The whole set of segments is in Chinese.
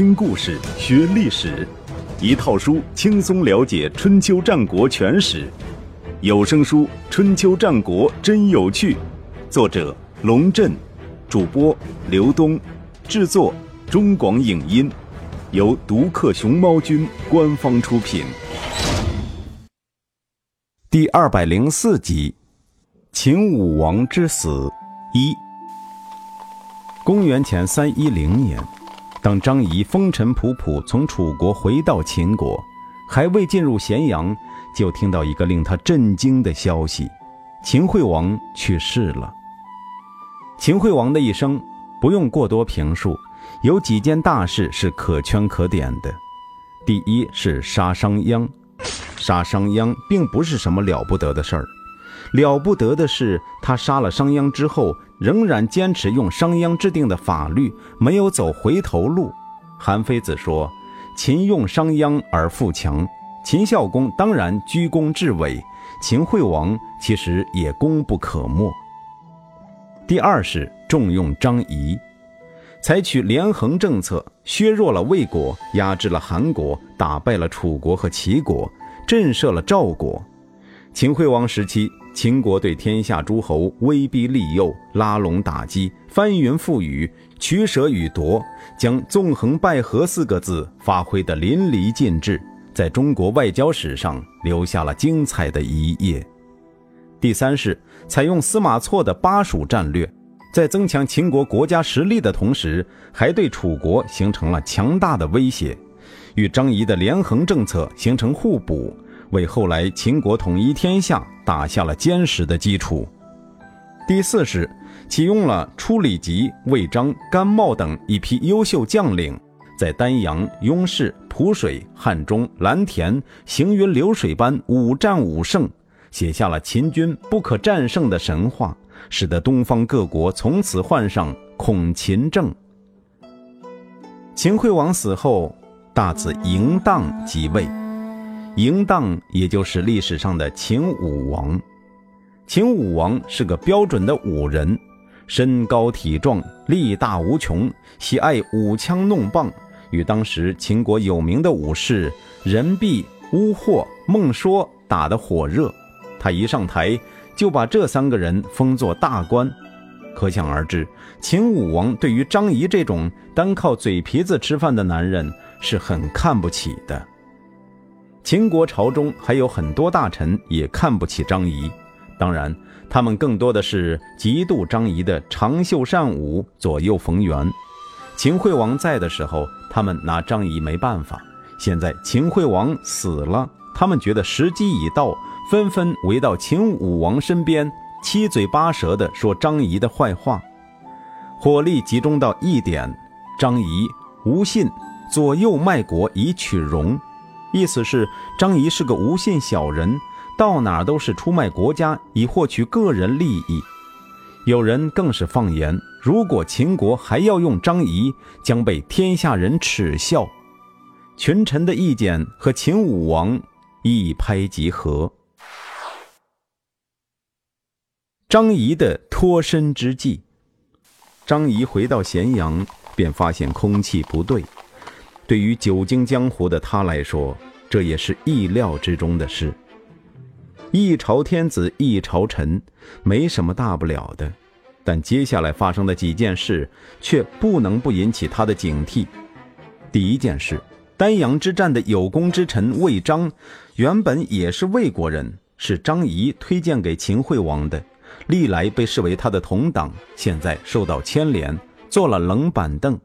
听故事学历史，一套书轻松了解春秋战国全史。有声书《春秋战国真有趣》，作者龙震，主播刘东，制作中广影音，由独克熊猫君官方出品。第二百零四集：秦武王之死一。公元前三一零年。当张仪风尘仆仆从楚国回到秦国，还未进入咸阳，就听到一个令他震惊的消息：秦惠王去世了。秦惠王的一生不用过多评述，有几件大事是可圈可点的。第一是杀商鞅，杀商鞅并不是什么了不得的事儿，了不得的是他杀了商鞅之后。仍然坚持用商鞅制定的法律，没有走回头路。韩非子说：“秦用商鞅而富强，秦孝公当然居功至伟，秦惠王其实也功不可没。”第二是重用张仪，采取连横政策，削弱了魏国，压制了韩国，打败了楚国和齐国，震慑了赵国。秦惠王时期。秦国对天下诸侯威逼利诱、拉拢打击、翻云覆雨、取舍与夺，将“纵横捭阖”四个字发挥得淋漓尽致，在中国外交史上留下了精彩的一页。第三是采用司马错的巴蜀战略，在增强秦国国家实力的同时，还对楚国形成了强大的威胁，与张仪的连横政策形成互补。为后来秦国统一天下打下了坚实的基础。第四是启用了初里吉、魏章、甘茂等一批优秀将领，在丹阳、雍氏、蒲水、汉中、蓝田行云流水般五战五胜，写下了秦军不可战胜的神话，使得东方各国从此患上恐秦症。秦惠王死后，大子嬴荡即位。嬴荡也就是历史上的秦武王。秦武王是个标准的武人，身高体壮，力大无穷，喜爱舞枪弄棒，与当时秦国有名的武士任弼、乌霍、孟说打得火热。他一上台，就把这三个人封作大官。可想而知，秦武王对于张仪这种单靠嘴皮子吃饭的男人是很看不起的。秦国朝中还有很多大臣也看不起张仪，当然，他们更多的是嫉妒张仪的长袖善舞、左右逢源。秦惠王在的时候，他们拿张仪没办法；现在秦惠王死了，他们觉得时机已到，纷纷围到秦武王身边，七嘴八舌地说张仪的坏话。火力集中到一点：张仪无信，左右卖国以取荣。意思是张仪是个无信小人，到哪都是出卖国家以获取个人利益。有人更是放言，如果秦国还要用张仪，将被天下人耻笑。群臣的意见和秦武王一拍即合。张仪的脱身之计，张仪回到咸阳，便发现空气不对。对于久经江湖的他来说，这也是意料之中的事。一朝天子一朝臣，没什么大不了的，但接下来发生的几件事却不能不引起他的警惕。第一件事，丹阳之战的有功之臣魏章，原本也是魏国人，是张仪推荐给秦惠王的，历来被视为他的同党，现在受到牵连，坐了冷板凳。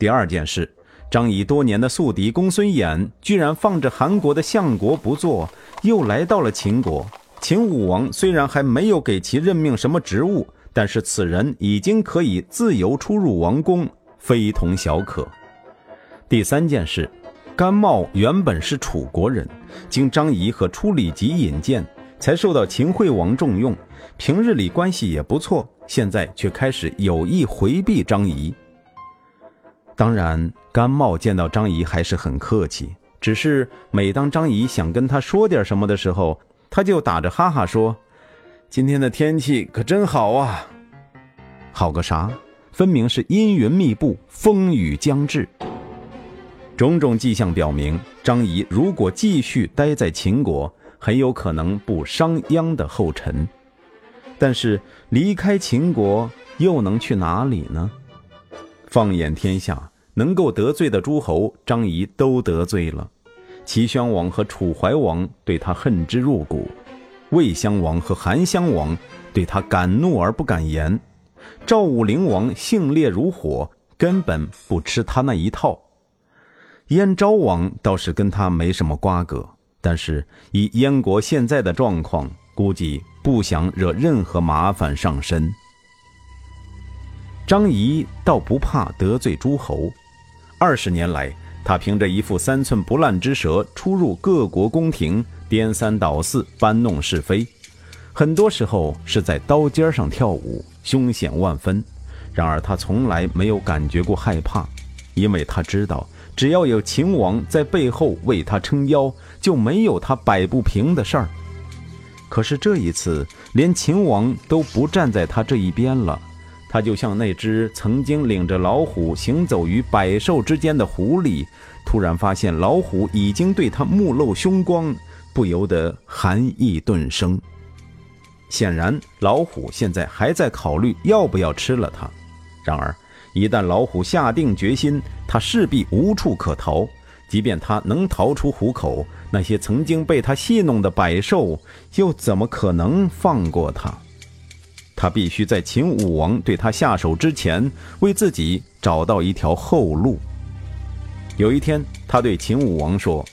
第二件事。张仪多年的宿敌公孙衍，居然放着韩国的相国不做，又来到了秦国。秦武王虽然还没有给其任命什么职务，但是此人已经可以自由出入王宫，非同小可。第三件事，甘茂原本是楚国人，经张仪和初里吉引荐，才受到秦惠王重用，平日里关系也不错，现在却开始有意回避张仪。当然，甘茂见到张仪还是很客气，只是每当张仪想跟他说点什么的时候，他就打着哈哈说：“今天的天气可真好啊！”好个啥？分明是阴云密布，风雨将至。种种迹象表明，张仪如果继续待在秦国，很有可能步商鞅的后尘。但是离开秦国又能去哪里呢？放眼天下，能够得罪的诸侯，张仪都得罪了。齐宣王和楚怀王对他恨之入骨，魏襄王和韩襄王对他敢怒而不敢言，赵武灵王性烈如火，根本不吃他那一套。燕昭王倒是跟他没什么瓜葛，但是以燕国现在的状况，估计不想惹任何麻烦上身。张仪倒不怕得罪诸侯，二十年来。他凭着一副三寸不烂之舌，出入各国宫廷，颠三倒四，搬弄是非，很多时候是在刀尖上跳舞，凶险万分。然而他从来没有感觉过害怕，因为他知道，只要有秦王在背后为他撑腰，就没有他摆不平的事儿。可是这一次，连秦王都不站在他这一边了。他就像那只曾经领着老虎行走于百兽之间的狐狸，突然发现老虎已经对他目露凶光，不由得寒意顿生。显然，老虎现在还在考虑要不要吃了他。然而，一旦老虎下定决心，他势必无处可逃。即便他能逃出虎口，那些曾经被他戏弄的百兽，又怎么可能放过他？他必须在秦武王对他下手之前，为自己找到一条后路。有一天，他对秦武王说：“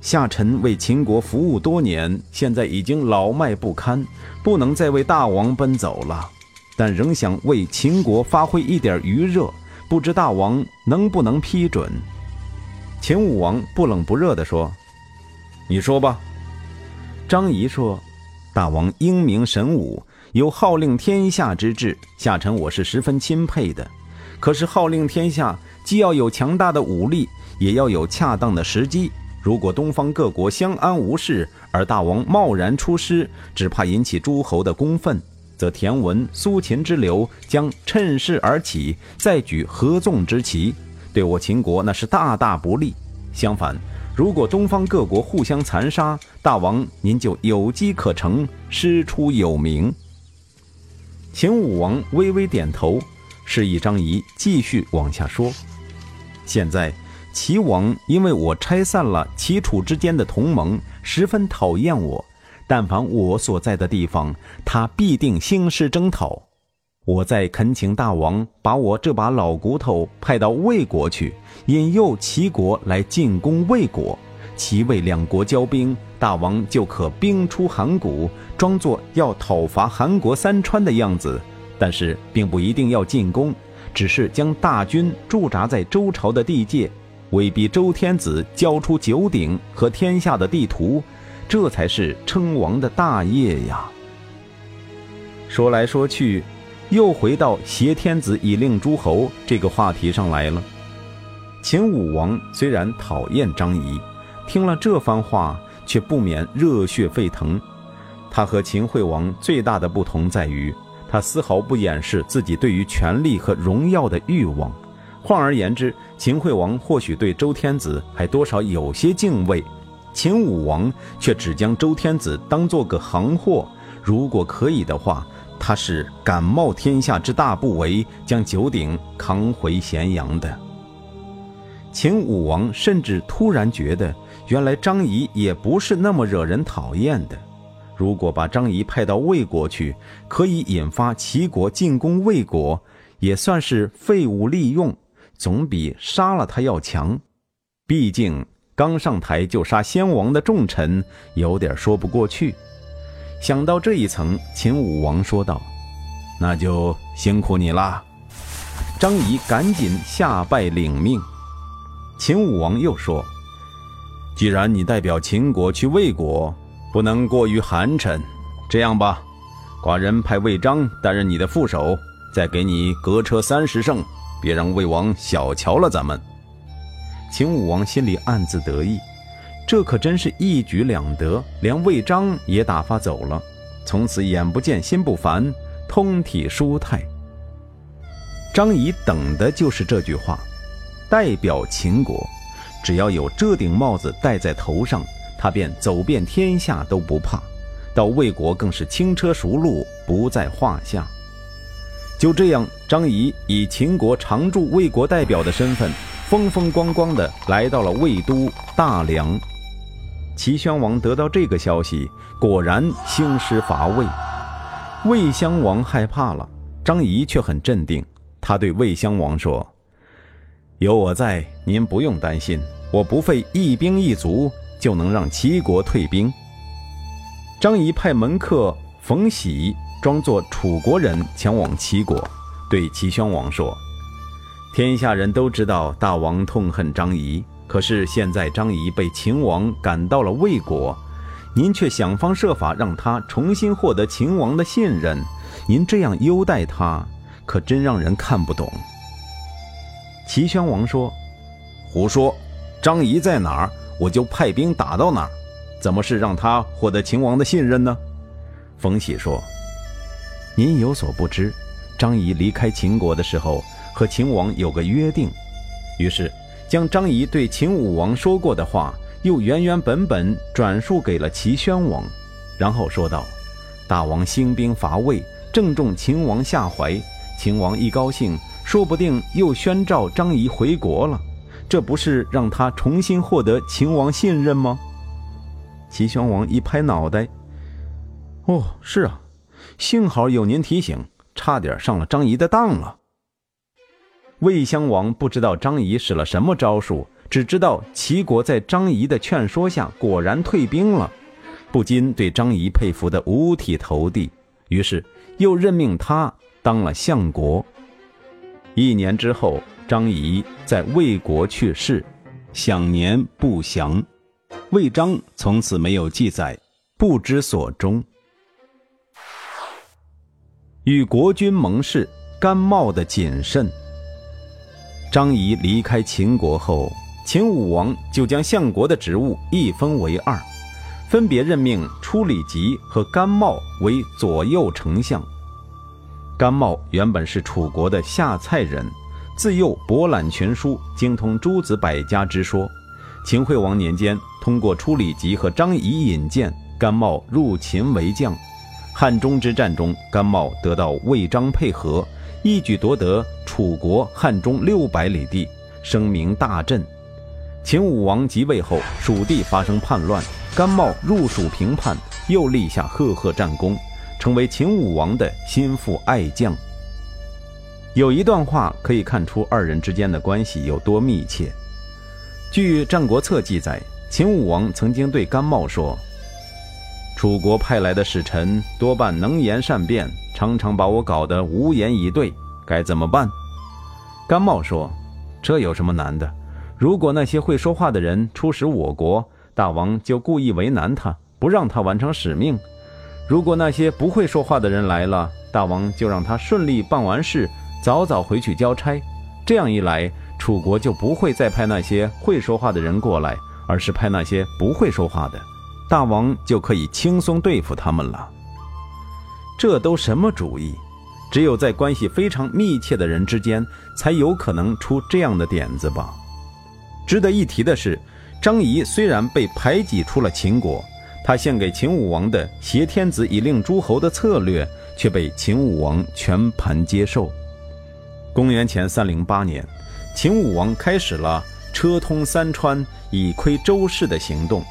夏臣为秦国服务多年，现在已经老迈不堪，不能再为大王奔走了，但仍想为秦国发挥一点余热，不知大王能不能批准？”秦武王不冷不热地说：“你说吧。”张仪说：“大王英明神武。”有号令天下之志，夏臣我是十分钦佩的。可是号令天下，既要有强大的武力，也要有恰当的时机。如果东方各国相安无事，而大王贸然出师，只怕引起诸侯的公愤，则田文、苏秦之流将趁势而起，再举合纵之旗，对我秦国那是大大不利。相反，如果东方各国互相残杀，大王您就有机可乘，师出有名。秦武王微微点头，示意张仪继续往下说。现在，齐王因为我拆散了齐楚之间的同盟，十分讨厌我。但凡我所在的地方，他必定兴师征讨。我在恳请大王把我这把老骨头派到魏国去，引诱齐国来进攻魏国。齐魏两国交兵，大王就可兵出函谷，装作要讨伐韩国三川的样子。但是并不一定要进攻，只是将大军驻扎在周朝的地界，威逼周天子交出九鼎和天下的地图，这才是称王的大业呀。说来说去，又回到挟天子以令诸侯这个话题上来了。秦武王虽然讨厌张仪。听了这番话，却不免热血沸腾。他和秦惠王最大的不同在于，他丝毫不掩饰自己对于权力和荣耀的欲望。换而言之，秦惠王或许对周天子还多少有些敬畏，秦武王却只将周天子当做个行货。如果可以的话，他是敢冒天下之大不韪，将九鼎扛回咸阳的。秦武王甚至突然觉得。原来张仪也不是那么惹人讨厌的。如果把张仪派到魏国去，可以引发齐国进攻魏国，也算是废物利用，总比杀了他要强。毕竟刚上台就杀先王的重臣，有点说不过去。想到这一层，秦武王说道：“那就辛苦你了。”张仪赶紧下拜领命。秦武王又说。既然你代表秦国去魏国，不能过于寒碜。这样吧，寡人派魏章担任你的副手，再给你革车三十乘，别让魏王小瞧了咱们。秦武王心里暗自得意，这可真是一举两得，连魏章也打发走了，从此眼不见心不烦，通体舒泰。张仪等的就是这句话。代表秦国，只要有这顶帽子戴在头上，他便走遍天下都不怕，到魏国更是轻车熟路，不在话下。就这样，张仪以秦国常驻魏国代表的身份，风风光光地来到了魏都大梁。齐宣王得到这个消息，果然兴师伐魏。魏襄王害怕了，张仪却很镇定。他对魏襄王说：“有我在，您不用担心，我不费一兵一卒就能让齐国退兵。”张仪派门客冯喜。装作楚国人前往齐国，对齐宣王说：“天下人都知道大王痛恨张仪，可是现在张仪被秦王赶到了魏国，您却想方设法让他重新获得秦王的信任。您这样优待他，可真让人看不懂。”齐宣王说：“胡说！张仪在哪儿，我就派兵打到哪儿。怎么是让他获得秦王的信任呢？”冯喜说。您有所不知，张仪离开秦国的时候和秦王有个约定，于是将张仪对秦武王说过的话又原原本本转述给了齐宣王，然后说道：“大王兴兵伐魏，正中秦王下怀。秦王一高兴，说不定又宣召张仪回国了，这不是让他重新获得秦王信任吗？”齐宣王一拍脑袋：“哦，是啊。”幸好有您提醒，差点上了张仪的当了。魏襄王不知道张仪使了什么招数，只知道齐国在张仪的劝说下果然退兵了，不禁对张仪佩服得五体投地，于是又任命他当了相国。一年之后，张仪在魏国去世，享年不详，魏章从此没有记载，不知所终。与国君盟誓，甘茂的谨慎。张仪离开秦国后，秦武王就将相国的职务一分为二，分别任命初里吉和甘茂为左右丞相。甘茂原本是楚国的下蔡人，自幼博览群书，精通诸子百家之说。秦惠王年间，通过初里吉和张仪引荐，甘茂入秦为将。汉中之战中，甘茂得到魏章配合，一举夺得楚国汉中六百里地，声名大振。秦武王即位后，蜀地发生叛乱，甘茂入蜀平叛，又立下赫赫战功，成为秦武王的心腹爱将。有一段话可以看出二人之间的关系有多密切。据《战国策》记载，秦武王曾经对甘茂说。楚国派来的使臣多半能言善辩，常常把我搞得无言以对，该怎么办？甘茂说：“这有什么难的？如果那些会说话的人出使我国，大王就故意为难他，不让他完成使命；如果那些不会说话的人来了，大王就让他顺利办完事，早早回去交差。这样一来，楚国就不会再派那些会说话的人过来，而是派那些不会说话的。”大王就可以轻松对付他们了。这都什么主意？只有在关系非常密切的人之间，才有可能出这样的点子吧。值得一提的是，张仪虽然被排挤出了秦国，他献给秦武王的挟天子以令诸侯的策略，却被秦武王全盘接受。公元前三零八年，秦武王开始了车通三川，以窥周室的行动。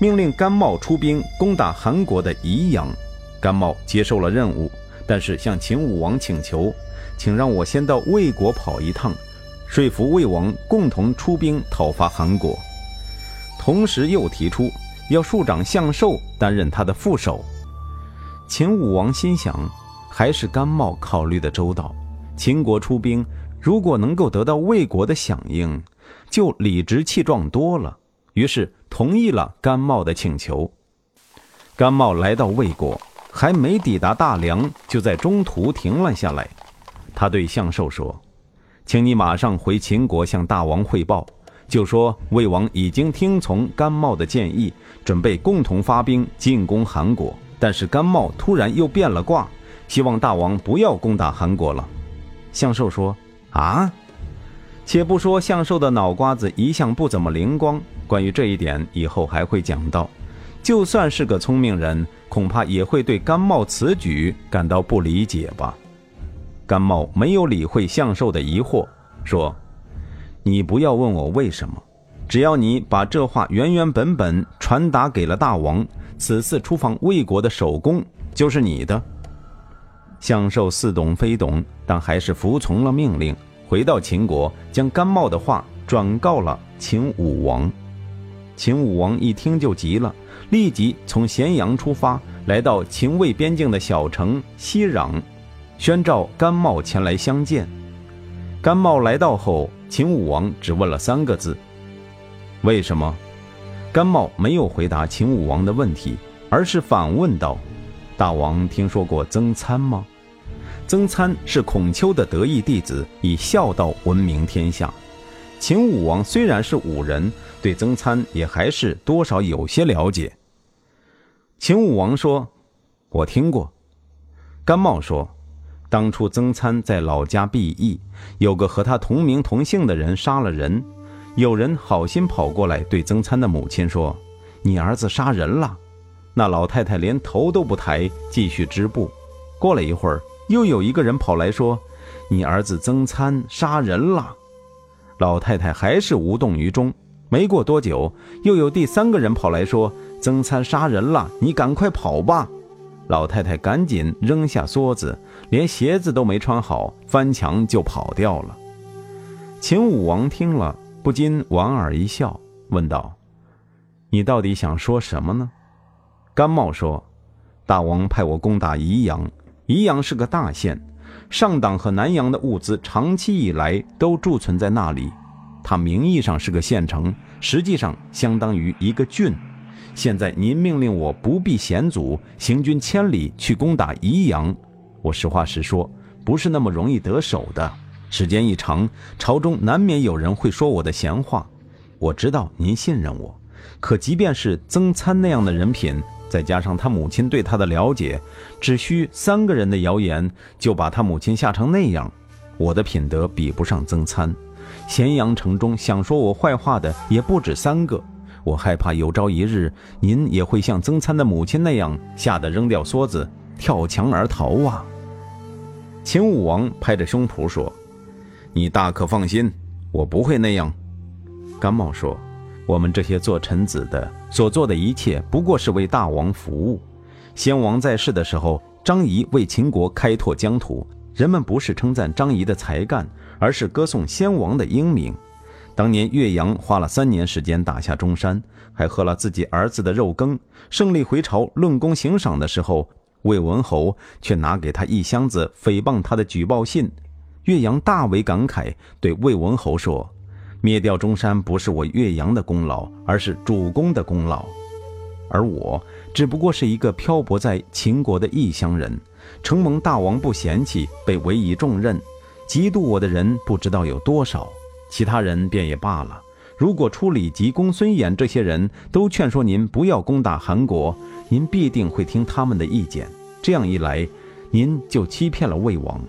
命令甘茂出兵攻打韩国的宜阳，甘茂接受了任务，但是向秦武王请求，请让我先到魏国跑一趟，说服魏王共同出兵讨伐韩国。同时又提出要庶长向寿担任他的副手。秦武王心想，还是甘茂考虑的周到。秦国出兵，如果能够得到魏国的响应，就理直气壮多了。于是同意了甘茂的请求。甘茂来到魏国，还没抵达大梁，就在中途停了下来。他对向寿说：“请你马上回秦国向大王汇报，就说魏王已经听从甘茂的建议，准备共同发兵进攻韩国。但是甘茂突然又变了卦，希望大王不要攻打韩国了。”向寿说：“啊？”且不说向寿的脑瓜子一向不怎么灵光，关于这一点以后还会讲到。就算是个聪明人，恐怕也会对甘茂此举感到不理解吧。甘茂没有理会向寿的疑惑，说：“你不要问我为什么，只要你把这话原原本本传达给了大王，此次出访魏国的首功就是你的。”相寿似懂非懂，但还是服从了命令，回到秦国，将甘茂的话转告了秦武王。秦武王一听就急了，立即从咸阳出发，来到秦魏边境的小城西壤。宣召甘茂前来相见。甘茂来到后，秦武王只问了三个字：“为什么？”甘茂没有回答秦武王的问题，而是反问道：“大王听说过曾参吗？”曾参是孔丘的得意弟子，以孝道闻名天下。秦武王虽然是武人，对曾参也还是多少有些了解。秦武王说：“我听过。”甘茂说。当初曾参在老家避役，有个和他同名同姓的人杀了人，有人好心跑过来对曾参的母亲说：“你儿子杀人了。”那老太太连头都不抬，继续织布。过了一会儿，又有一个人跑来说：“你儿子曾参杀人了。”老太太还是无动于衷。没过多久，又有第三个人跑来说：“曾参杀人了，你赶快跑吧。”老太太赶紧扔下梭子，连鞋子都没穿好，翻墙就跑掉了。秦武王听了，不禁莞尔一笑，问道：“你到底想说什么呢？”甘茂说：“大王派我攻打宜阳，宜阳是个大县，上党和南阳的物资长期以来都贮存在那里。它名义上是个县城，实际上相当于一个郡。”现在您命令我不避险阻，行军千里去攻打宜阳，我实话实说，不是那么容易得手的。时间一长，朝中难免有人会说我的闲话。我知道您信任我，可即便是曾参那样的人品，再加上他母亲对他的了解，只需三个人的谣言就把他母亲吓成那样。我的品德比不上曾参，咸阳城中想说我坏话的也不止三个。我害怕有朝一日您也会像曾参的母亲那样，吓得扔掉梭子，跳墙而逃啊！秦武王拍着胸脯说：“你大可放心，我不会那样。”甘茂说：“我们这些做臣子的所做的一切，不过是为大王服务。先王在世的时候，张仪为秦国开拓疆土，人们不是称赞张仪的才干，而是歌颂先王的英明。”当年岳阳花了三年时间打下中山，还喝了自己儿子的肉羹。胜利回朝论功行赏的时候，魏文侯却拿给他一箱子诽谤他的举报信。岳阳大为感慨，对魏文侯说：“灭掉中山不是我岳阳的功劳，而是主公的功劳。而我只不过是一个漂泊在秦国的异乡人，承蒙大王不嫌弃，被委以重任，嫉妒我的人不知道有多少。”其他人便也罢了。如果初李及公孙衍这些人都劝说您不要攻打韩国，您必定会听他们的意见。这样一来，您就欺骗了魏王。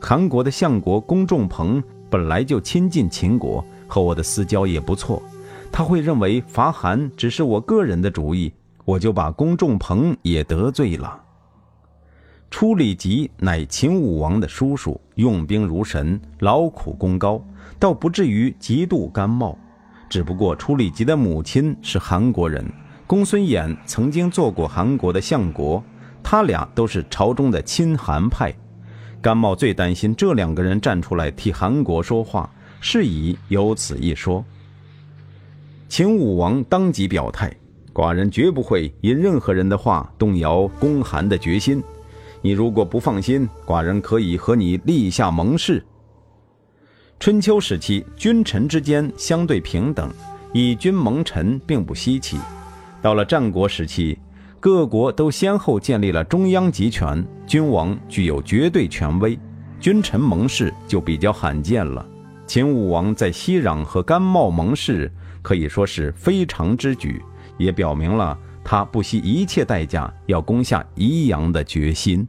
韩国的相国公仲朋本来就亲近秦国，和我的私交也不错，他会认为伐韩只是我个人的主意，我就把公仲朋也得罪了。初李吉乃秦武王的叔叔，用兵如神，劳苦功高。倒不至于嫉妒甘茂，只不过初里吉的母亲是韩国人，公孙衍曾经做过韩国的相国，他俩都是朝中的亲韩派。甘茂最担心这两个人站出来替韩国说话，是以有此一说。秦武王当即表态：寡人绝不会因任何人的话动摇攻韩的决心。你如果不放心，寡人可以和你立下盟誓。春秋时期，君臣之间相对平等，以君蒙臣并不稀奇。到了战国时期，各国都先后建立了中央集权，君王具有绝对权威，君臣盟誓就比较罕见了。秦武王在西壤和甘茂盟誓，可以说是非常之举，也表明了他不惜一切代价要攻下宜阳的决心。